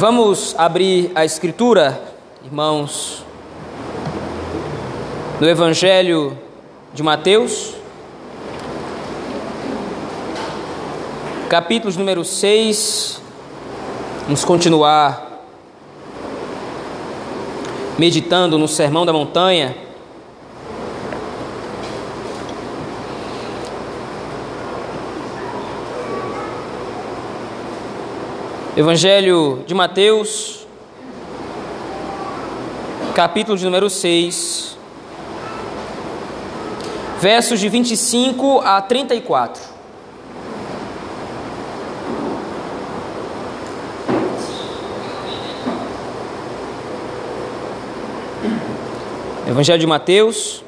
Vamos abrir a Escritura, irmãos, no Evangelho de Mateus, capítulos número 6. Vamos continuar meditando no Sermão da Montanha. Evangelho de Mateus, capítulo de número 6, versos de 25 a 34. Evangelho de Mateus,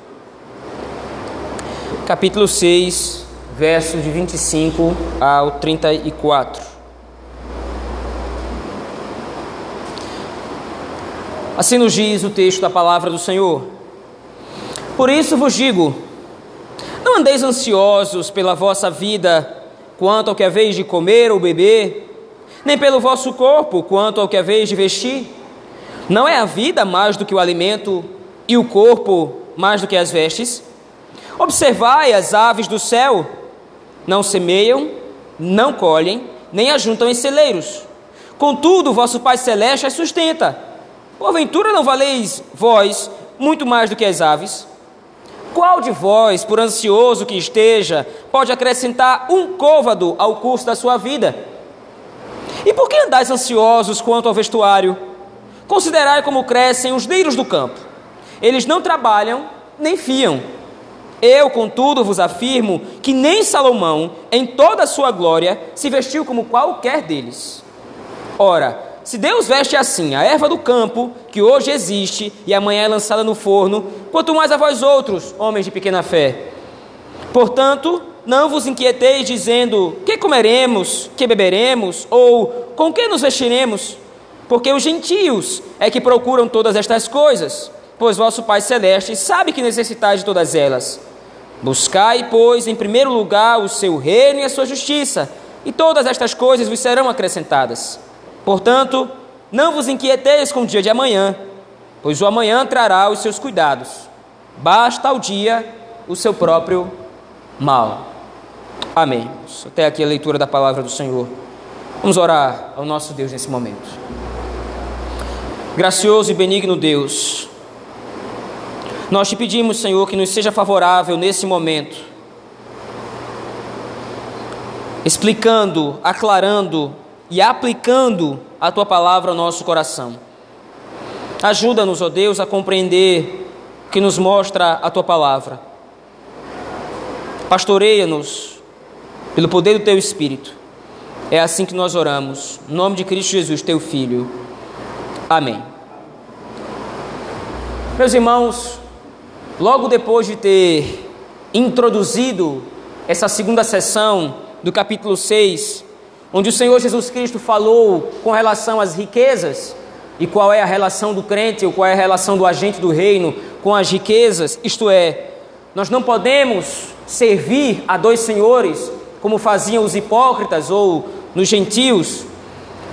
capítulo 6, versos de 25 ao 34. Assim nos diz o texto da palavra do Senhor. Por isso vos digo: não andeis ansiosos pela vossa vida, quanto ao que haveis de comer ou beber, nem pelo vosso corpo, quanto ao que haveis de vestir. Não é a vida mais do que o alimento, e o corpo mais do que as vestes? Observai as aves do céu: não semeiam, não colhem, nem ajuntam em celeiros. Contudo, vosso Pai Celeste as sustenta. Porventura não valeis vós muito mais do que as aves? Qual de vós, por ansioso que esteja, pode acrescentar um côvado ao curso da sua vida? E por que andais ansiosos quanto ao vestuário? Considerai como crescem os lírios do campo. Eles não trabalham nem fiam. Eu, contudo, vos afirmo que nem Salomão, em toda a sua glória, se vestiu como qualquer deles. Ora, se Deus veste assim a erva do campo, que hoje existe e amanhã é lançada no forno, quanto mais a vós outros, homens de pequena fé. Portanto, não vos inquieteis dizendo: que comeremos, que beberemos, ou com que nos vestiremos? Porque os gentios é que procuram todas estas coisas, pois vosso Pai Celeste sabe que necessitais de todas elas. Buscai, pois, em primeiro lugar o seu reino e a sua justiça, e todas estas coisas vos serão acrescentadas. Portanto, não vos inquieteis com o dia de amanhã, pois o amanhã trará os seus cuidados. Basta ao dia o seu próprio mal. Amém. Até aqui a leitura da palavra do Senhor. Vamos orar ao nosso Deus nesse momento. Gracioso e benigno Deus, nós te pedimos, Senhor, que nos seja favorável nesse momento, explicando, aclarando e aplicando a tua palavra ao nosso coração. Ajuda-nos, ó Deus, a compreender o que nos mostra a tua palavra. Pastoreia-nos pelo poder do teu Espírito. É assim que nós oramos. Em nome de Cristo Jesus, teu Filho. Amém. Meus irmãos, logo depois de ter introduzido essa segunda sessão do capítulo 6 onde o Senhor Jesus Cristo falou com relação às riquezas e qual é a relação do crente ou qual é a relação do agente do reino com as riquezas, isto é, nós não podemos servir a dois senhores como faziam os hipócritas ou nos gentios,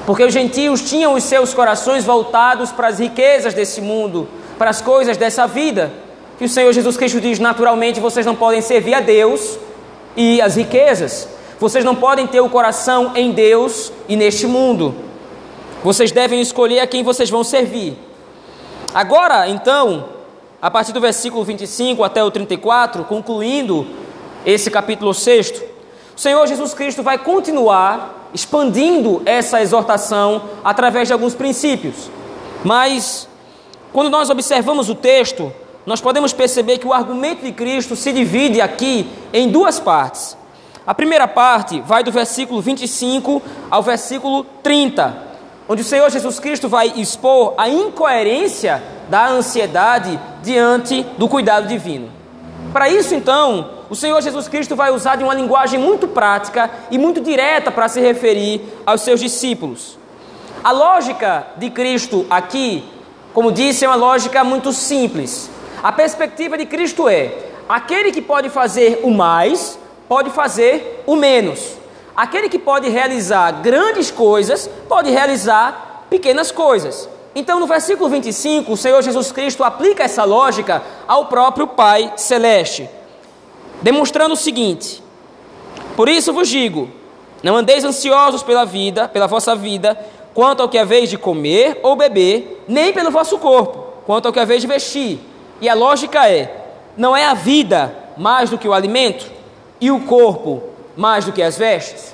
porque os gentios tinham os seus corações voltados para as riquezas desse mundo, para as coisas dessa vida. Que o Senhor Jesus Cristo diz: naturalmente vocês não podem servir a Deus e as riquezas. Vocês não podem ter o coração em Deus e neste mundo. Vocês devem escolher a quem vocês vão servir. Agora, então, a partir do versículo 25 até o 34, concluindo esse capítulo 6, o Senhor Jesus Cristo vai continuar expandindo essa exortação através de alguns princípios. Mas, quando nós observamos o texto, nós podemos perceber que o argumento de Cristo se divide aqui em duas partes. A primeira parte vai do versículo 25 ao versículo 30, onde o Senhor Jesus Cristo vai expor a incoerência da ansiedade diante do cuidado divino. Para isso, então, o Senhor Jesus Cristo vai usar de uma linguagem muito prática e muito direta para se referir aos seus discípulos. A lógica de Cristo aqui, como disse, é uma lógica muito simples. A perspectiva de Cristo é: aquele que pode fazer o mais pode fazer o menos. Aquele que pode realizar grandes coisas, pode realizar pequenas coisas. Então, no versículo 25, o Senhor Jesus Cristo aplica essa lógica ao próprio Pai Celeste, demonstrando o seguinte: Por isso vos digo, não andeis ansiosos pela vida, pela vossa vida, quanto ao que é vez de comer ou beber, nem pelo vosso corpo, quanto ao que é vez de vestir. E a lógica é: não é a vida mais do que o alimento, e o corpo mais do que as vestes?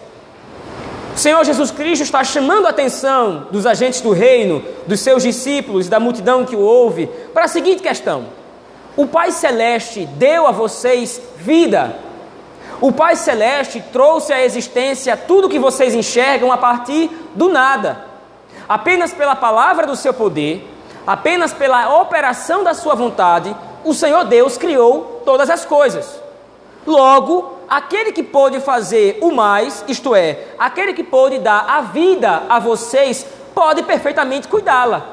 O Senhor Jesus Cristo está chamando a atenção dos agentes do reino, dos seus discípulos, da multidão que o ouve, para a seguinte questão: O Pai Celeste deu a vocês vida. O Pai Celeste trouxe à existência tudo que vocês enxergam a partir do nada. Apenas pela palavra do seu poder, apenas pela operação da sua vontade, o Senhor Deus criou todas as coisas. Logo, aquele que pôde fazer o mais, isto é, aquele que pôde dar a vida a vocês, pode perfeitamente cuidá-la.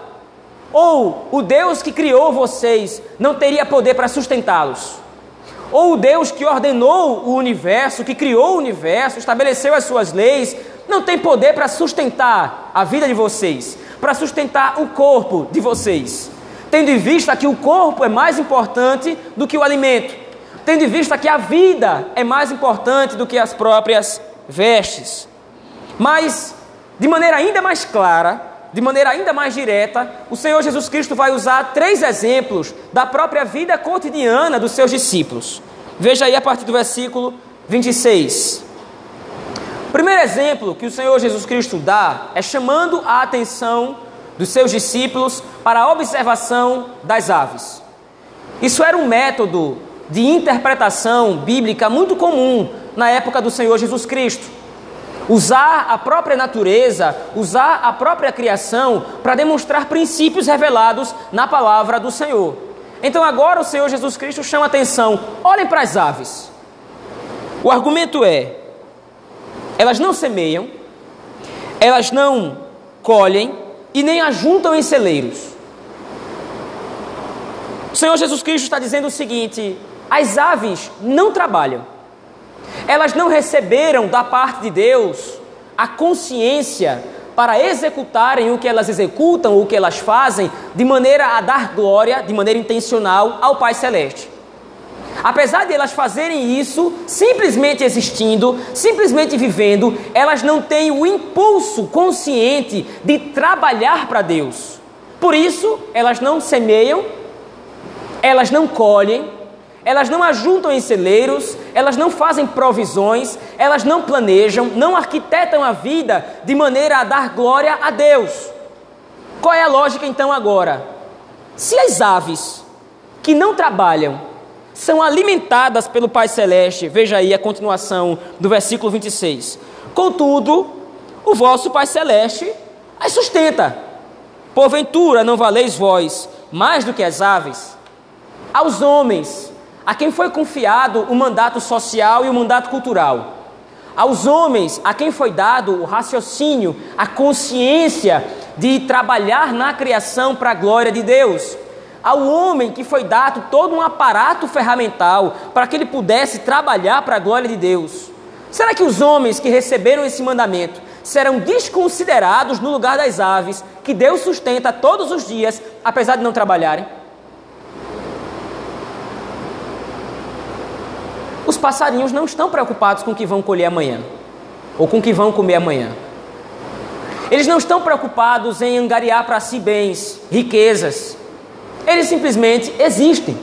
Ou o Deus que criou vocês não teria poder para sustentá-los. Ou o Deus que ordenou o universo, que criou o universo, estabeleceu as suas leis, não tem poder para sustentar a vida de vocês, para sustentar o corpo de vocês. Tendo em vista que o corpo é mais importante do que o alimento, tendo em vista que a vida é mais importante do que as próprias vestes. Mas, de maneira ainda mais clara, de maneira ainda mais direta, o Senhor Jesus Cristo vai usar três exemplos da própria vida cotidiana dos seus discípulos. Veja aí a partir do versículo 26. O primeiro exemplo que o Senhor Jesus Cristo dá é chamando a atenção dos seus discípulos para a observação das aves. Isso era um método de interpretação bíblica muito comum na época do Senhor Jesus Cristo. Usar a própria natureza, usar a própria criação para demonstrar princípios revelados na palavra do Senhor. Então agora o Senhor Jesus Cristo chama atenção: olhem para as aves. O argumento é: elas não semeiam, elas não colhem e nem ajuntam em celeiros. O Senhor Jesus Cristo está dizendo o seguinte: as aves não trabalham. Elas não receberam da parte de Deus a consciência para executarem o que elas executam, o que elas fazem, de maneira a dar glória, de maneira intencional, ao Pai Celeste. Apesar de elas fazerem isso, simplesmente existindo, simplesmente vivendo, elas não têm o impulso consciente de trabalhar para Deus. Por isso, elas não semeiam, elas não colhem, elas não ajuntam em celeiros, elas não fazem provisões, elas não planejam, não arquitetam a vida de maneira a dar glória a Deus. Qual é a lógica então agora? Se as aves que não trabalham são alimentadas pelo Pai Celeste, veja aí a continuação do versículo 26. Contudo, o vosso Pai Celeste as sustenta. Porventura não valeis vós mais do que as aves? Aos homens a quem foi confiado o mandato social e o mandato cultural. Aos homens, a quem foi dado o raciocínio, a consciência de trabalhar na criação para a glória de Deus. Ao homem que foi dado todo um aparato ferramental para que ele pudesse trabalhar para a glória de Deus. Será que os homens que receberam esse mandamento serão desconsiderados no lugar das aves que Deus sustenta todos os dias, apesar de não trabalharem? Passarinhos não estão preocupados com o que vão colher amanhã ou com o que vão comer amanhã. Eles não estão preocupados em angariar para si bens, riquezas. Eles simplesmente existem.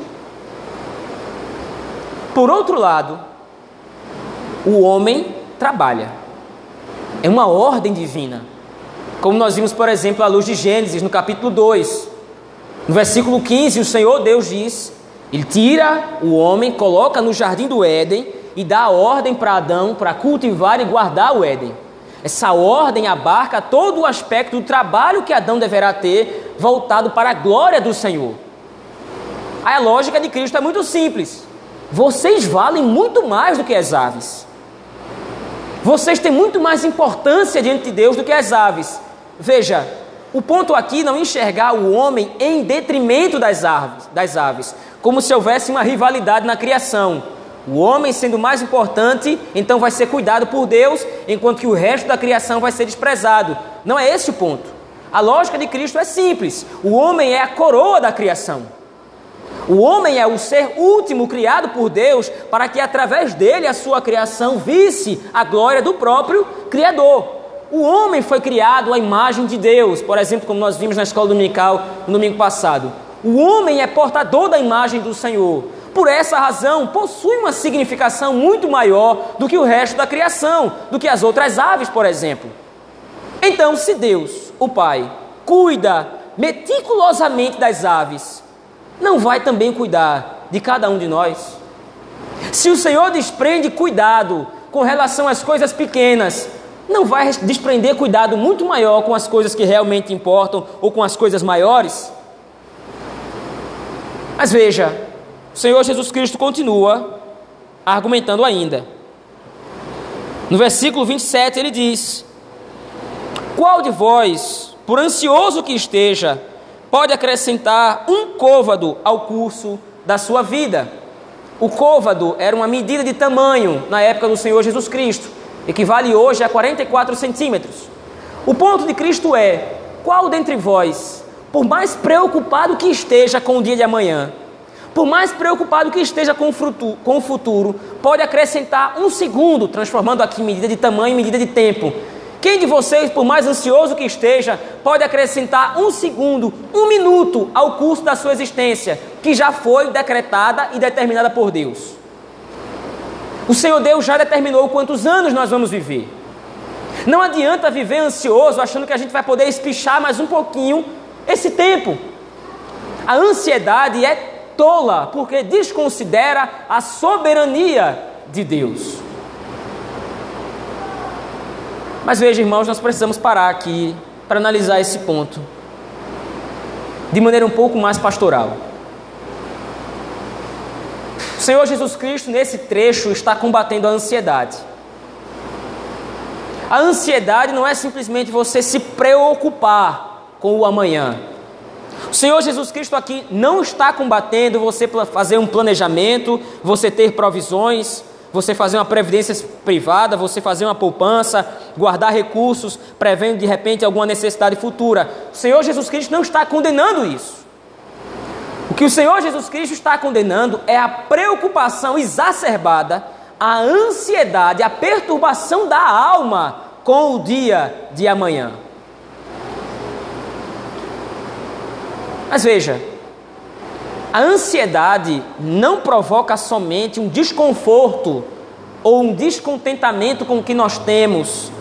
Por outro lado, o homem trabalha. É uma ordem divina. Como nós vimos, por exemplo, à luz de Gênesis, no capítulo 2. No versículo 15, o Senhor Deus diz ele tira o homem, coloca no jardim do Éden e dá a ordem para Adão para cultivar e guardar o Éden. Essa ordem abarca todo o aspecto do trabalho que Adão deverá ter voltado para a glória do Senhor. A lógica de Cristo é muito simples. Vocês valem muito mais do que as aves. Vocês têm muito mais importância diante de Deus do que as aves. Veja, o ponto aqui não enxergar o homem em detrimento das aves, das aves, como se houvesse uma rivalidade na criação. O homem sendo mais importante, então vai ser cuidado por Deus, enquanto que o resto da criação vai ser desprezado. Não é esse o ponto. A lógica de Cristo é simples: o homem é a coroa da criação. O homem é o ser último criado por Deus para que através dele a sua criação visse a glória do próprio Criador. O homem foi criado à imagem de Deus, por exemplo, como nós vimos na escola dominical no domingo passado. O homem é portador da imagem do Senhor. Por essa razão, possui uma significação muito maior do que o resto da criação, do que as outras aves, por exemplo. Então, se Deus, o Pai, cuida meticulosamente das aves, não vai também cuidar de cada um de nós? Se o Senhor desprende cuidado com relação às coisas pequenas, não vai desprender cuidado muito maior com as coisas que realmente importam ou com as coisas maiores? Mas veja, o Senhor Jesus Cristo continua argumentando ainda. No versículo 27 ele diz: Qual de vós, por ansioso que esteja, pode acrescentar um côvado ao curso da sua vida. O côvado era uma medida de tamanho na época do Senhor Jesus Cristo, equivale hoje a 44 centímetros. O ponto de Cristo é: qual dentre vós, por mais preocupado que esteja com o dia de amanhã, por mais preocupado que esteja com o, futuro, pode acrescentar um segundo, transformando aqui medida de tamanho em medida de tempo, quem de vocês, por mais ansioso que esteja, pode acrescentar um segundo, um minuto ao curso da sua existência, que já foi decretada e determinada por Deus? O Senhor Deus já determinou quantos anos nós vamos viver. Não adianta viver ansioso achando que a gente vai poder espichar mais um pouquinho esse tempo. A ansiedade é tola, porque desconsidera a soberania de Deus. Mas veja, irmãos, nós precisamos parar aqui para analisar esse ponto de maneira um pouco mais pastoral. O Senhor Jesus Cristo, nesse trecho, está combatendo a ansiedade. A ansiedade não é simplesmente você se preocupar com o amanhã. O Senhor Jesus Cristo aqui não está combatendo você fazer um planejamento, você ter provisões, você fazer uma previdência privada, você fazer uma poupança, guardar recursos, prevendo de repente alguma necessidade futura. O Senhor Jesus Cristo não está condenando isso. O que o Senhor Jesus Cristo está condenando é a preocupação exacerbada, a ansiedade, a perturbação da alma com o dia de amanhã. Mas veja, a ansiedade não provoca somente um desconforto ou um descontentamento com o que nós temos,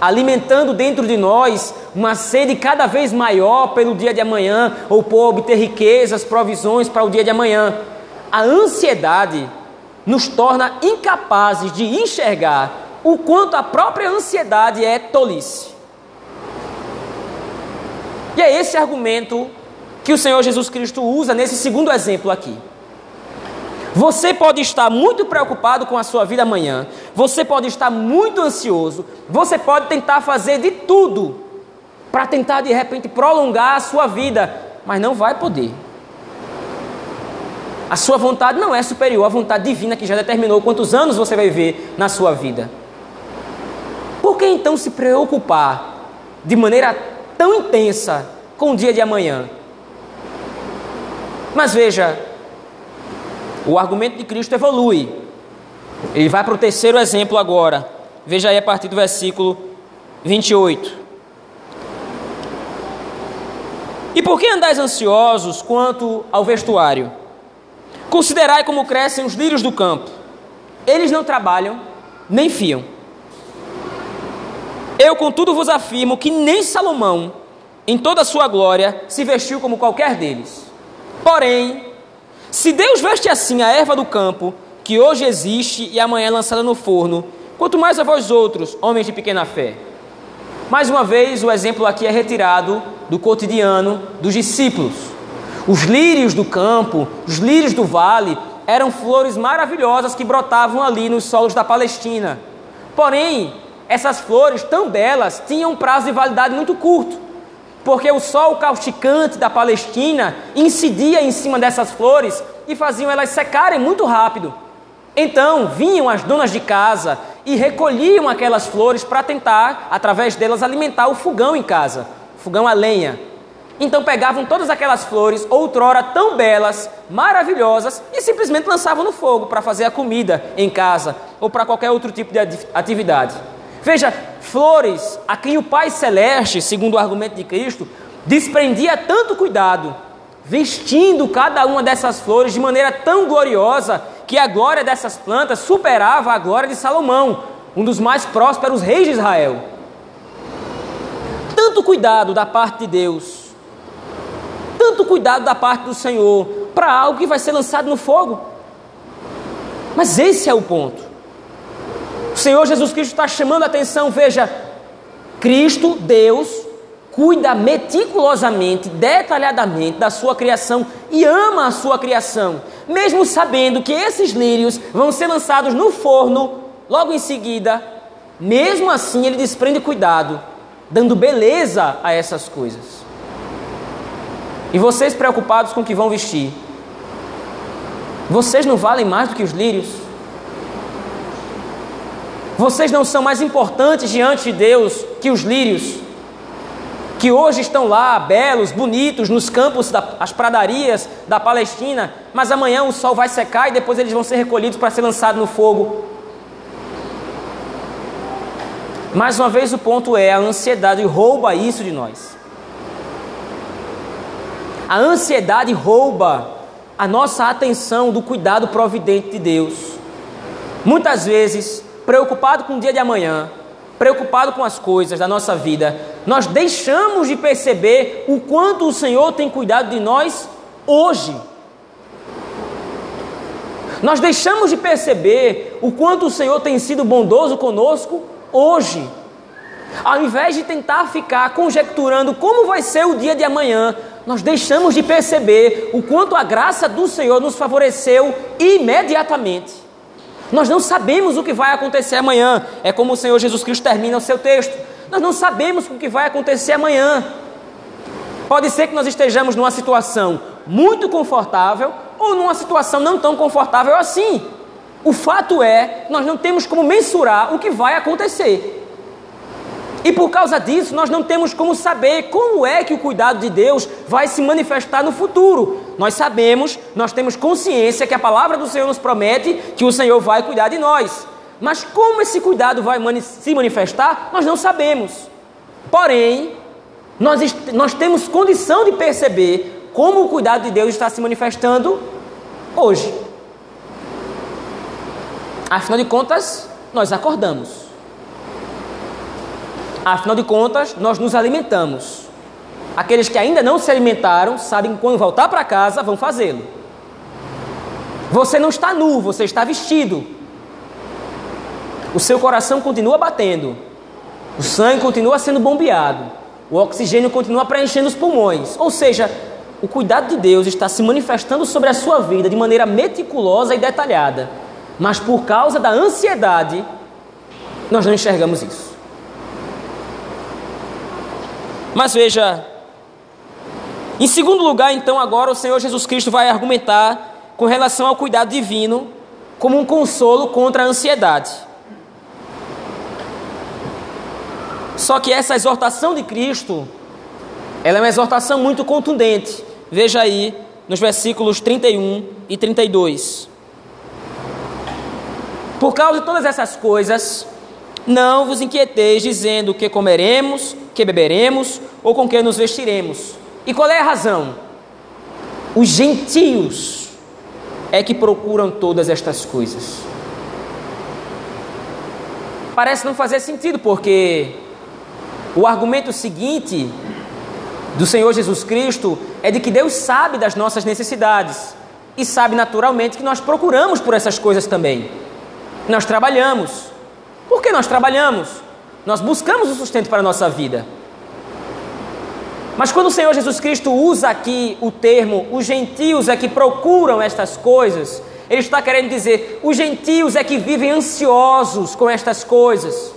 alimentando dentro de nós uma sede cada vez maior pelo dia de amanhã ou por obter riquezas, provisões para o dia de amanhã. A ansiedade nos torna incapazes de enxergar o quanto a própria ansiedade é tolice. E é esse argumento que o Senhor Jesus Cristo usa nesse segundo exemplo aqui. Você pode estar muito preocupado com a sua vida amanhã, você pode estar muito ansioso, você pode tentar fazer de tudo para tentar de repente prolongar a sua vida, mas não vai poder. A sua vontade não é superior à vontade divina que já determinou quantos anos você vai viver na sua vida. Por que então se preocupar de maneira tão intensa com o dia de amanhã? Mas veja, o argumento de Cristo evolui. Ele vai para o terceiro exemplo agora. Veja aí a partir do versículo 28. E por que andais ansiosos quanto ao vestuário? Considerai como crescem os lírios do campo. Eles não trabalham, nem fiam. Eu, contudo, vos afirmo que nem Salomão, em toda a sua glória, se vestiu como qualquer deles. Porém, se Deus veste assim a erva do campo, que hoje existe e amanhã é lançada no forno, quanto mais a vós outros, homens de pequena fé. Mais uma vez, o exemplo aqui é retirado do cotidiano dos discípulos. Os lírios do campo, os lírios do vale, eram flores maravilhosas que brotavam ali nos solos da Palestina. Porém, essas flores tão belas tinham um prazo de validade muito curto porque o sol causticante da Palestina incidia em cima dessas flores e faziam elas secarem muito rápido. Então vinham as donas de casa e recolhiam aquelas flores para tentar, através delas, alimentar o fogão em casa. fogão a lenha. Então pegavam todas aquelas flores, outrora tão belas, maravilhosas, e simplesmente lançavam no fogo para fazer a comida em casa ou para qualquer outro tipo de atividade. Veja, flores a quem o Pai Celeste, segundo o argumento de Cristo, desprendia tanto cuidado, vestindo cada uma dessas flores de maneira tão gloriosa que a glória dessas plantas superava a glória de Salomão, um dos mais prósperos reis de Israel. Tanto cuidado da parte de Deus tanto cuidado da parte do Senhor para algo que vai ser lançado no fogo. Mas esse é o ponto. O Senhor Jesus Cristo está chamando a atenção, veja, Cristo, Deus, cuida meticulosamente, detalhadamente da sua criação e ama a sua criação, mesmo sabendo que esses lírios vão ser lançados no forno logo em seguida, mesmo assim ele desprende cuidado, dando beleza a essas coisas. E vocês preocupados com o que vão vestir? Vocês não valem mais do que os lírios? Vocês não são mais importantes diante de Deus que os lírios, que hoje estão lá, belos, bonitos, nos campos, das pradarias da Palestina, mas amanhã o sol vai secar e depois eles vão ser recolhidos para ser lançados no fogo. Mais uma vez, o ponto é: a ansiedade rouba isso de nós. A ansiedade rouba a nossa atenção do cuidado providente de Deus. Muitas vezes, preocupado com o dia de amanhã, preocupado com as coisas da nossa vida, nós deixamos de perceber o quanto o Senhor tem cuidado de nós hoje. Nós deixamos de perceber o quanto o Senhor tem sido bondoso conosco hoje. Ao invés de tentar ficar conjecturando como vai ser o dia de amanhã, nós deixamos de perceber o quanto a graça do Senhor nos favoreceu imediatamente. Nós não sabemos o que vai acontecer amanhã. É como o Senhor Jesus Cristo termina o seu texto. Nós não sabemos o que vai acontecer amanhã. Pode ser que nós estejamos numa situação muito confortável ou numa situação não tão confortável assim. O fato é, nós não temos como mensurar o que vai acontecer. E por causa disso, nós não temos como saber como é que o cuidado de Deus vai se manifestar no futuro. Nós sabemos, nós temos consciência que a palavra do Senhor nos promete que o Senhor vai cuidar de nós. Mas como esse cuidado vai se manifestar, nós não sabemos. Porém, nós, nós temos condição de perceber como o cuidado de Deus está se manifestando hoje. Afinal de contas, nós acordamos. Afinal de contas, nós nos alimentamos. Aqueles que ainda não se alimentaram sabem que quando voltar para casa vão fazê-lo. Você não está nu, você está vestido. O seu coração continua batendo. O sangue continua sendo bombeado. O oxigênio continua preenchendo os pulmões. Ou seja, o cuidado de Deus está se manifestando sobre a sua vida de maneira meticulosa e detalhada. Mas por causa da ansiedade, nós não enxergamos isso. Mas veja, em segundo lugar, então, agora o Senhor Jesus Cristo vai argumentar com relação ao cuidado divino como um consolo contra a ansiedade. Só que essa exortação de Cristo, ela é uma exortação muito contundente. Veja aí nos versículos 31 e 32. Por causa de todas essas coisas, não vos inquieteis dizendo que comeremos, que beberemos ou com que nos vestiremos. E qual é a razão? Os gentios é que procuram todas estas coisas. Parece não fazer sentido, porque o argumento seguinte do Senhor Jesus Cristo é de que Deus sabe das nossas necessidades e sabe naturalmente que nós procuramos por essas coisas também. Nós trabalhamos, por que nós trabalhamos? Nós buscamos o sustento para a nossa vida. Mas quando o Senhor Jesus Cristo usa aqui o termo os gentios é que procuram estas coisas, ele está querendo dizer os gentios é que vivem ansiosos com estas coisas.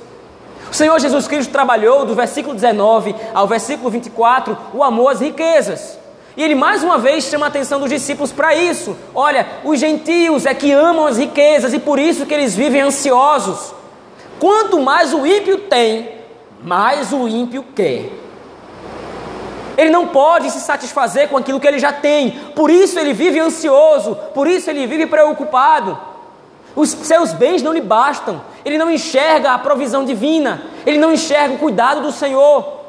O Senhor Jesus Cristo trabalhou do versículo 19 ao versículo 24 o amor às riquezas. E ele mais uma vez chama a atenção dos discípulos para isso. Olha, os gentios é que amam as riquezas e por isso que eles vivem ansiosos. Quanto mais o ímpio tem, mais o ímpio quer. Ele não pode se satisfazer com aquilo que ele já tem. Por isso ele vive ansioso, por isso ele vive preocupado. Os seus bens não lhe bastam. Ele não enxerga a provisão divina. Ele não enxerga o cuidado do Senhor.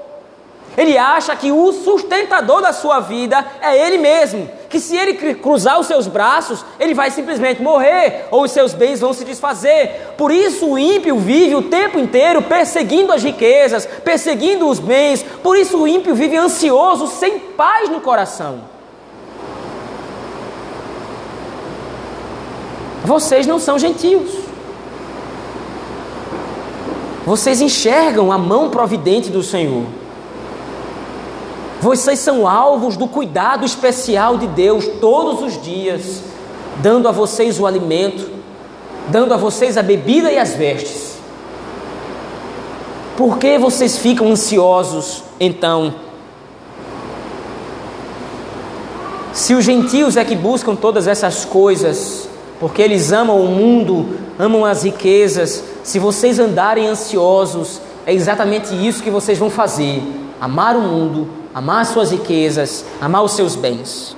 Ele acha que o sustentador da sua vida é ele mesmo, que se ele cruzar os seus braços, ele vai simplesmente morrer ou os seus bens vão se desfazer. Por isso o ímpio vive o tempo inteiro perseguindo as riquezas, perseguindo os bens. Por isso o ímpio vive ansioso, sem paz no coração. Vocês não são gentios. Vocês enxergam a mão providente do Senhor. Vocês são alvos do cuidado especial de Deus todos os dias, dando a vocês o alimento, dando a vocês a bebida e as vestes. Por que vocês ficam ansiosos então? Se os gentios é que buscam todas essas coisas, porque eles amam o mundo, amam as riquezas, se vocês andarem ansiosos, é exatamente isso que vocês vão fazer: amar o mundo amar suas riquezas, amar os seus bens.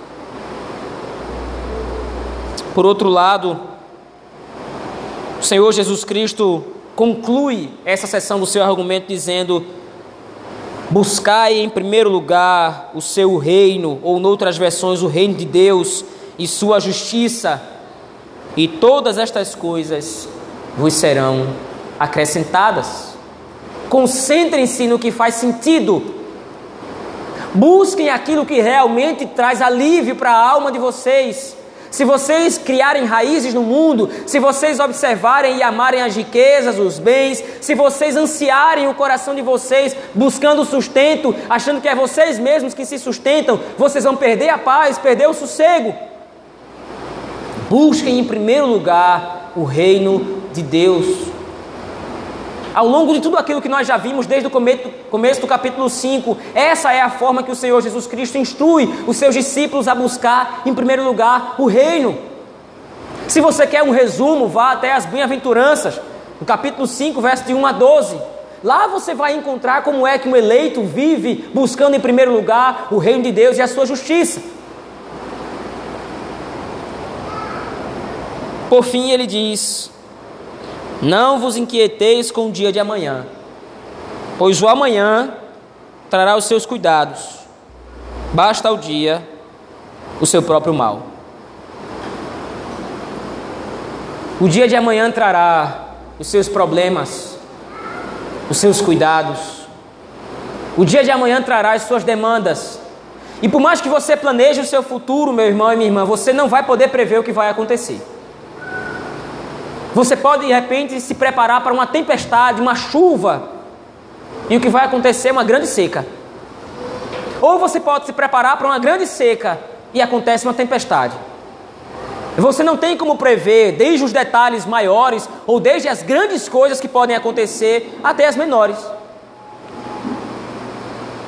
Por outro lado, o Senhor Jesus Cristo conclui essa sessão do seu argumento dizendo: Buscai em primeiro lugar o seu reino, ou noutras versões, o reino de Deus e sua justiça, e todas estas coisas vos serão acrescentadas. Concentrem-se no que faz sentido Busquem aquilo que realmente traz alívio para a alma de vocês. Se vocês criarem raízes no mundo, se vocês observarem e amarem as riquezas, os bens, se vocês ansiarem o coração de vocês, buscando sustento, achando que é vocês mesmos que se sustentam, vocês vão perder a paz, perder o sossego. Busquem em primeiro lugar o reino de Deus ao longo de tudo aquilo que nós já vimos desde o começo do capítulo 5, essa é a forma que o Senhor Jesus Cristo instrui os seus discípulos a buscar, em primeiro lugar, o reino. Se você quer um resumo, vá até as bem-aventuranças, no capítulo 5, verso de 1 a 12. Lá você vai encontrar como é que um eleito vive buscando em primeiro lugar o reino de Deus e a sua justiça. Por fim, ele diz: não vos inquieteis com o dia de amanhã, pois o amanhã trará os seus cuidados. Basta ao dia o seu próprio mal. O dia de amanhã trará os seus problemas, os seus cuidados. O dia de amanhã trará as suas demandas. E por mais que você planeje o seu futuro, meu irmão e minha irmã, você não vai poder prever o que vai acontecer. Você pode de repente se preparar para uma tempestade, uma chuva, e o que vai acontecer é uma grande seca. Ou você pode se preparar para uma grande seca e acontece uma tempestade. Você não tem como prever desde os detalhes maiores ou desde as grandes coisas que podem acontecer até as menores.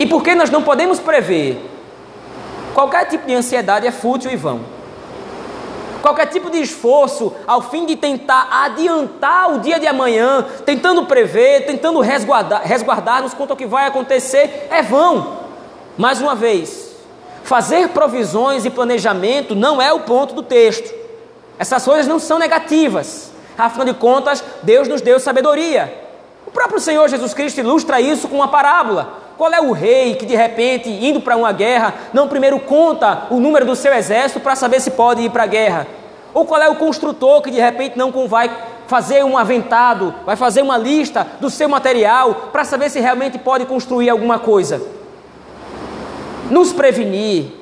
E porque nós não podemos prever, qualquer tipo de ansiedade é fútil e vão qualquer tipo de esforço ao fim de tentar adiantar o dia de amanhã, tentando prever, tentando resguardar, resguardar-nos quanto ao que vai acontecer, é vão. Mais uma vez, fazer provisões e planejamento não é o ponto do texto. Essas coisas não são negativas. Afinal de contas, Deus nos deu sabedoria. O próprio Senhor Jesus Cristo ilustra isso com uma parábola. Qual é o rei que de repente, indo para uma guerra, não primeiro conta o número do seu exército para saber se pode ir para a guerra? Ou qual é o construtor que de repente não vai fazer um aventado, vai fazer uma lista do seu material para saber se realmente pode construir alguma coisa? Nos prevenir,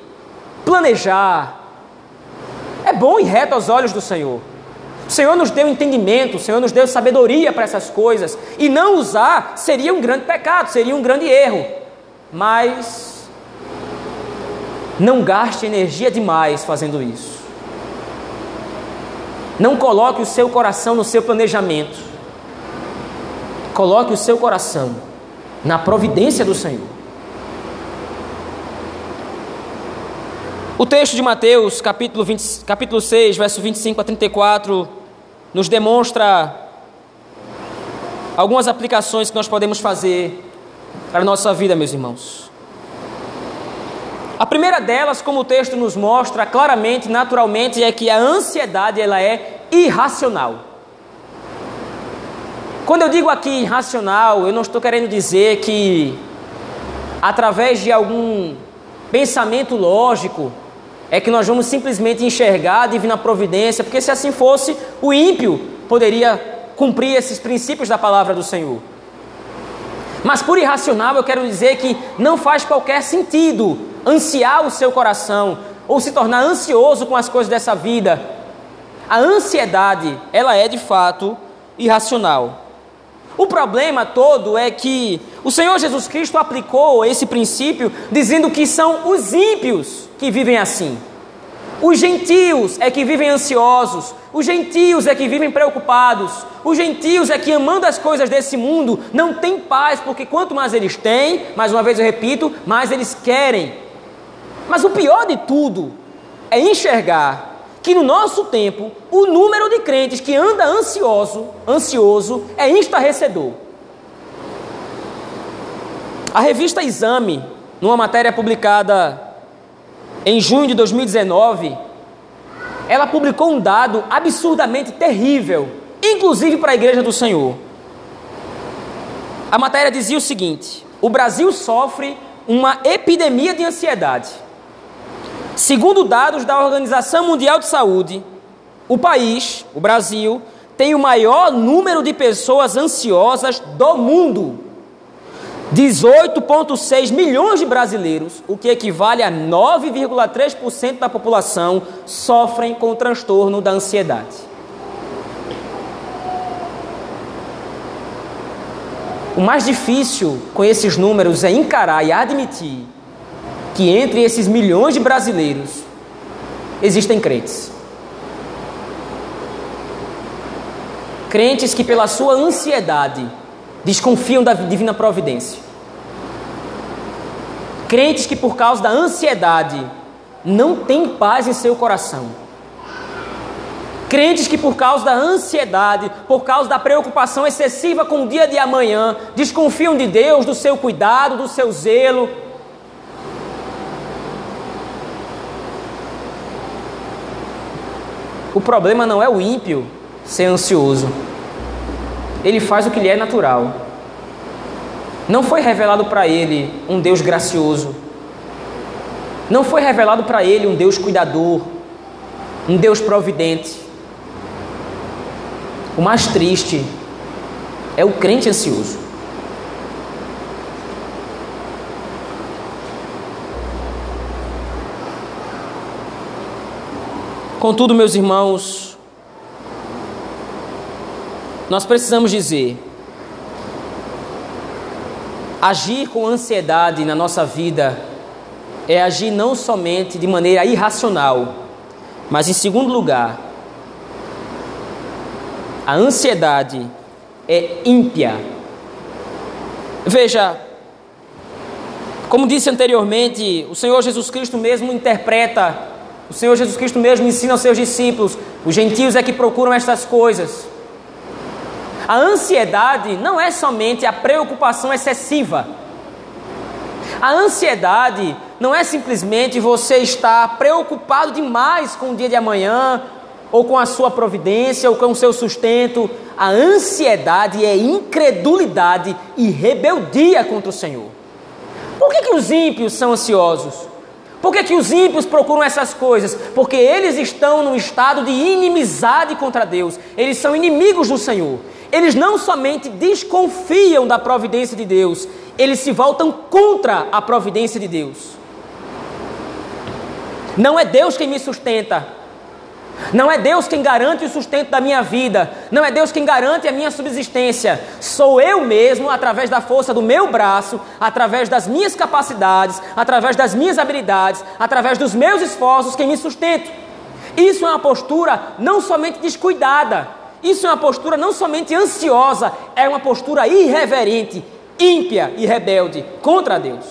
planejar, é bom e reto aos olhos do Senhor. O Senhor nos deu entendimento, o Senhor nos deu sabedoria para essas coisas. E não usar seria um grande pecado, seria um grande erro. Mas não gaste energia demais fazendo isso. Não coloque o seu coração no seu planejamento. Coloque o seu coração na providência do Senhor. O texto de Mateus, capítulo, 20, capítulo 6, verso 25 a 34, nos demonstra algumas aplicações que nós podemos fazer para a nossa vida, meus irmãos. A primeira delas, como o texto nos mostra claramente, naturalmente, é que a ansiedade ela é irracional. Quando eu digo aqui irracional, eu não estou querendo dizer que através de algum pensamento lógico é que nós vamos simplesmente enxergar a divina providência, porque se assim fosse, o ímpio poderia cumprir esses princípios da palavra do Senhor. Mas por irracional eu quero dizer que não faz qualquer sentido ansiar o seu coração ou se tornar ansioso com as coisas dessa vida. A ansiedade, ela é de fato irracional. O problema todo é que o Senhor Jesus Cristo aplicou esse princípio dizendo que são os ímpios que vivem assim. Os gentios é que vivem ansiosos, os gentios é que vivem preocupados, os gentios é que amando as coisas desse mundo não têm paz, porque quanto mais eles têm, mais uma vez eu repito, mais eles querem. Mas o pior de tudo é enxergar que no nosso tempo o número de crentes que anda ansioso, ansioso é estarrecedor. A revista Exame, numa matéria publicada em junho de 2019, ela publicou um dado absurdamente terrível, inclusive para a Igreja do Senhor. A matéria dizia o seguinte: o Brasil sofre uma epidemia de ansiedade. Segundo dados da Organização Mundial de Saúde, o país, o Brasil, tem o maior número de pessoas ansiosas do mundo. 18,6 milhões de brasileiros, o que equivale a 9,3% da população, sofrem com o transtorno da ansiedade. O mais difícil com esses números é encarar e admitir que entre esses milhões de brasileiros existem crentes. Crentes que, pela sua ansiedade, desconfiam da divina providência. Crentes que, por causa da ansiedade, não têm paz em seu coração. Crentes que, por causa da ansiedade, por causa da preocupação excessiva com o dia de amanhã, desconfiam de Deus, do seu cuidado, do seu zelo, O problema não é o ímpio ser ansioso. Ele faz o que lhe é natural. Não foi revelado para ele um Deus gracioso. Não foi revelado para ele um Deus cuidador, um Deus providente. O mais triste é o crente ansioso. Contudo, meus irmãos, nós precisamos dizer: agir com ansiedade na nossa vida é agir não somente de maneira irracional, mas em segundo lugar, a ansiedade é ímpia. Veja, como disse anteriormente, o Senhor Jesus Cristo mesmo interpreta o Senhor Jesus Cristo mesmo ensina aos seus discípulos: os gentios é que procuram estas coisas. A ansiedade não é somente a preocupação excessiva. A ansiedade não é simplesmente você estar preocupado demais com o dia de amanhã, ou com a sua providência, ou com o seu sustento. A ansiedade é incredulidade e rebeldia contra o Senhor. Por que, que os ímpios são ansiosos? Por que, que os ímpios procuram essas coisas? Porque eles estão num estado de inimizade contra Deus, eles são inimigos do Senhor. Eles não somente desconfiam da providência de Deus, eles se voltam contra a providência de Deus. Não é Deus quem me sustenta, não é Deus quem garante o sustento da minha vida, não é Deus quem garante a minha subsistência. Sou eu mesmo, através da força do meu braço, através das minhas capacidades, através das minhas habilidades, através dos meus esforços, quem me sustento. Isso é uma postura não somente descuidada, isso é uma postura não somente ansiosa, é uma postura irreverente, ímpia e rebelde contra Deus.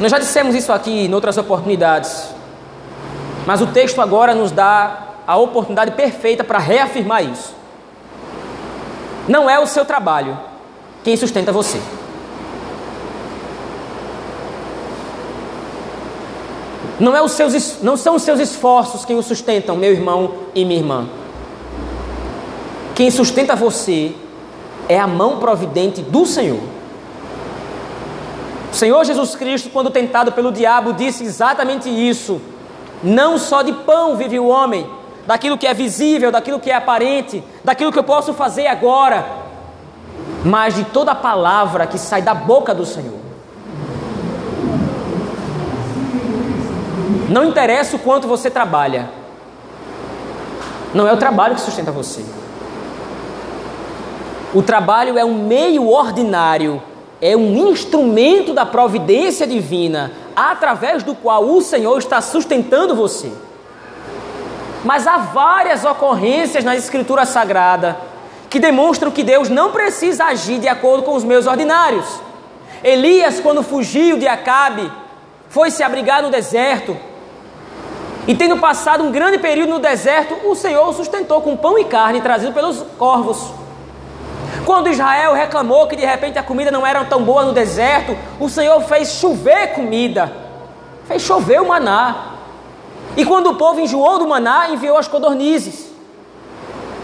Nós já dissemos isso aqui em outras oportunidades. Mas o texto agora nos dá a oportunidade perfeita para reafirmar isso. Não é o seu trabalho quem sustenta você. Não, é os seus, não são os seus esforços quem o sustentam, meu irmão e minha irmã. Quem sustenta você é a mão providente do Senhor. O Senhor Jesus Cristo, quando tentado pelo diabo, disse exatamente isso. Não só de pão vive o homem, daquilo que é visível, daquilo que é aparente, daquilo que eu posso fazer agora, mas de toda palavra que sai da boca do Senhor. Não interessa o quanto você trabalha, não é o trabalho que sustenta você. O trabalho é um meio ordinário, é um instrumento da providência divina, através do qual o Senhor está sustentando você. Mas há várias ocorrências na Escritura Sagrada que demonstram que Deus não precisa agir de acordo com os meios ordinários. Elias, quando fugiu de Acabe, foi se abrigar no deserto. E tendo passado um grande período no deserto, o Senhor o sustentou com pão e carne trazido pelos corvos. Quando Israel reclamou que de repente a comida não era tão boa no deserto, o Senhor fez chover comida, fez chover o maná. E quando o povo enjoou do maná, enviou as codornizes.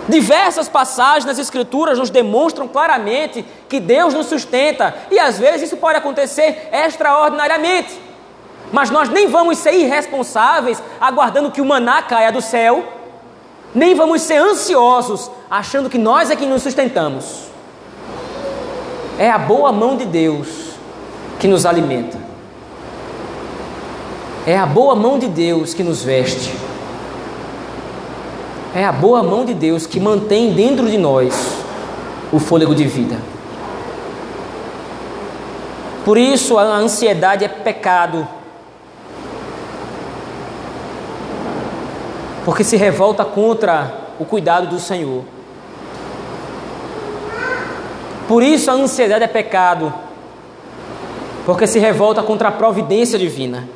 Diversas passagens nas Escrituras nos demonstram claramente que Deus nos sustenta, e às vezes isso pode acontecer extraordinariamente. Mas nós nem vamos ser irresponsáveis aguardando que o maná caia do céu, nem vamos ser ansiosos achando que nós é que nos sustentamos. É a boa mão de Deus que nos alimenta. É a boa mão de Deus que nos veste. É a boa mão de Deus que mantém dentro de nós o fôlego de vida. Por isso a ansiedade é pecado. Porque se revolta contra o cuidado do Senhor. Por isso a ansiedade é pecado, porque se revolta contra a providência divina.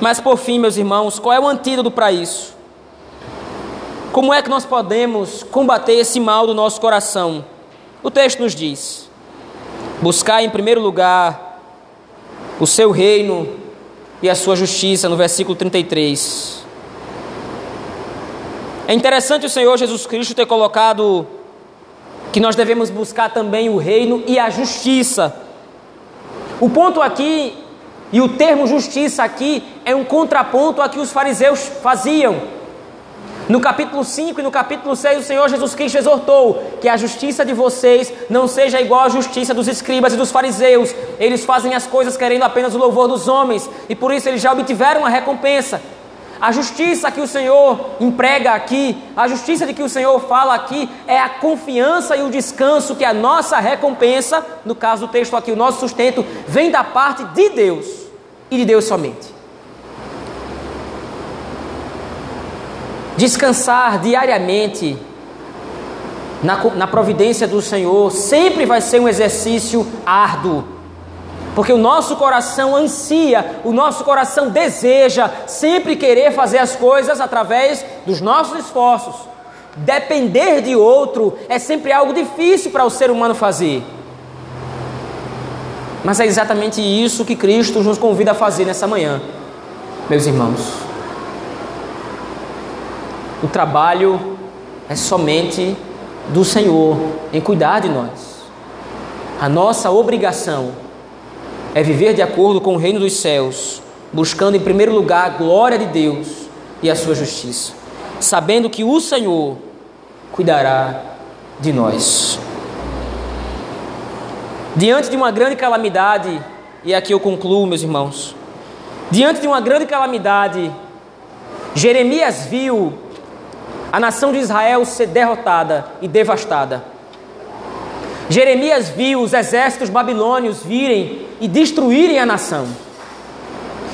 Mas por fim, meus irmãos, qual é o antídoto para isso? Como é que nós podemos combater esse mal do nosso coração? O texto nos diz: buscar em primeiro lugar o seu reino e a sua justiça, no versículo 33. É interessante o Senhor Jesus Cristo ter colocado que nós devemos buscar também o reino e a justiça. O ponto aqui, e o termo justiça aqui, é um contraponto a que os fariseus faziam. No capítulo 5 e no capítulo 6, o Senhor Jesus Cristo exortou que a justiça de vocês não seja igual à justiça dos escribas e dos fariseus. Eles fazem as coisas querendo apenas o louvor dos homens e por isso eles já obtiveram a recompensa. A justiça que o Senhor emprega aqui, a justiça de que o Senhor fala aqui, é a confiança e o descanso que a nossa recompensa, no caso do texto aqui, o nosso sustento, vem da parte de Deus e de Deus somente. Descansar diariamente na, na providência do Senhor sempre vai ser um exercício árduo porque o nosso coração ansia, o nosso coração deseja sempre querer fazer as coisas através dos nossos esforços. Depender de outro é sempre algo difícil para o ser humano fazer. Mas é exatamente isso que Cristo nos convida a fazer nessa manhã, meus irmãos. O trabalho é somente do Senhor em cuidar de nós. A nossa obrigação é viver de acordo com o reino dos céus, buscando em primeiro lugar a glória de Deus e a sua justiça, sabendo que o Senhor cuidará de nós. Diante de uma grande calamidade, e aqui eu concluo, meus irmãos, diante de uma grande calamidade, Jeremias viu a nação de Israel ser derrotada e devastada. Jeremias viu os exércitos babilônios virem e destruírem a nação.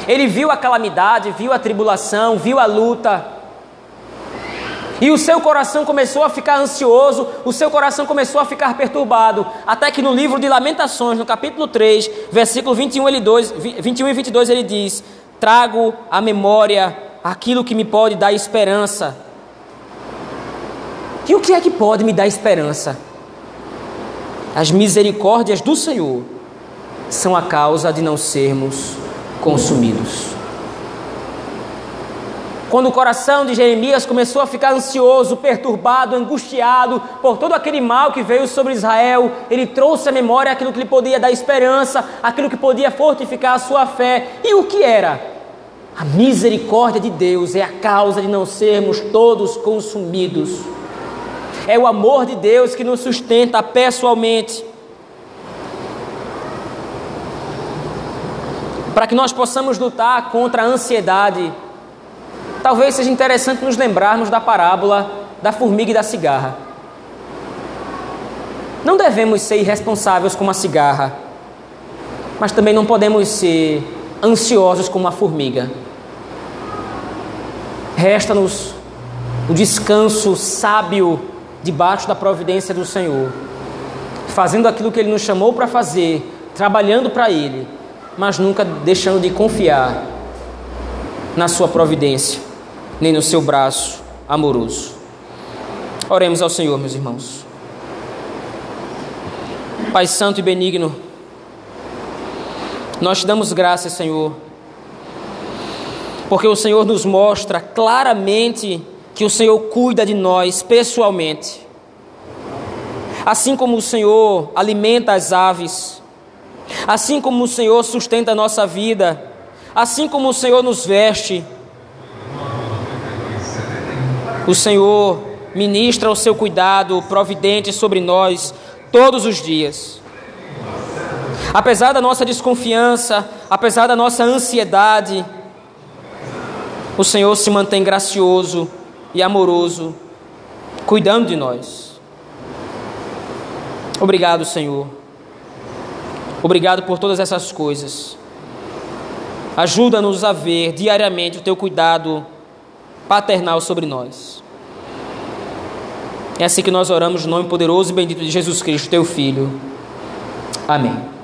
Ele viu a calamidade, viu a tribulação, viu a luta. E o seu coração começou a ficar ansioso, o seu coração começou a ficar perturbado, até que no livro de Lamentações, no capítulo 3, versículo 21, ele 2, 21 e 22, ele diz: Trago à memória aquilo que me pode dar esperança. E o que é que pode me dar esperança? As misericórdias do Senhor são a causa de não sermos consumidos. Quando o coração de Jeremias começou a ficar ansioso, perturbado, angustiado por todo aquele mal que veio sobre Israel, ele trouxe à memória aquilo que lhe podia dar esperança, aquilo que podia fortificar a sua fé. E o que era? A misericórdia de Deus é a causa de não sermos todos consumidos. É o amor de Deus que nos sustenta pessoalmente. Para que nós possamos lutar contra a ansiedade, talvez seja interessante nos lembrarmos da parábola da formiga e da cigarra. Não devemos ser irresponsáveis como a cigarra, mas também não podemos ser ansiosos como a formiga. Resta-nos o descanso sábio debaixo da providência do Senhor, fazendo aquilo que Ele nos chamou para fazer, trabalhando para Ele, mas nunca deixando de confiar na Sua providência nem no seu braço amoroso. Oremos ao Senhor, meus irmãos. Pai Santo e Benigno, nós te damos graças, Senhor, porque o Senhor nos mostra claramente que o Senhor cuida de nós pessoalmente. Assim como o Senhor alimenta as aves, assim como o Senhor sustenta a nossa vida, assim como o Senhor nos veste, o Senhor ministra o seu cuidado providente sobre nós todos os dias. Apesar da nossa desconfiança, apesar da nossa ansiedade, o Senhor se mantém gracioso e amoroso, cuidando de nós. Obrigado, Senhor. Obrigado por todas essas coisas. Ajuda-nos a ver diariamente o teu cuidado paternal sobre nós. É assim que nós oramos no nome poderoso e bendito de Jesus Cristo, teu Filho. Amém.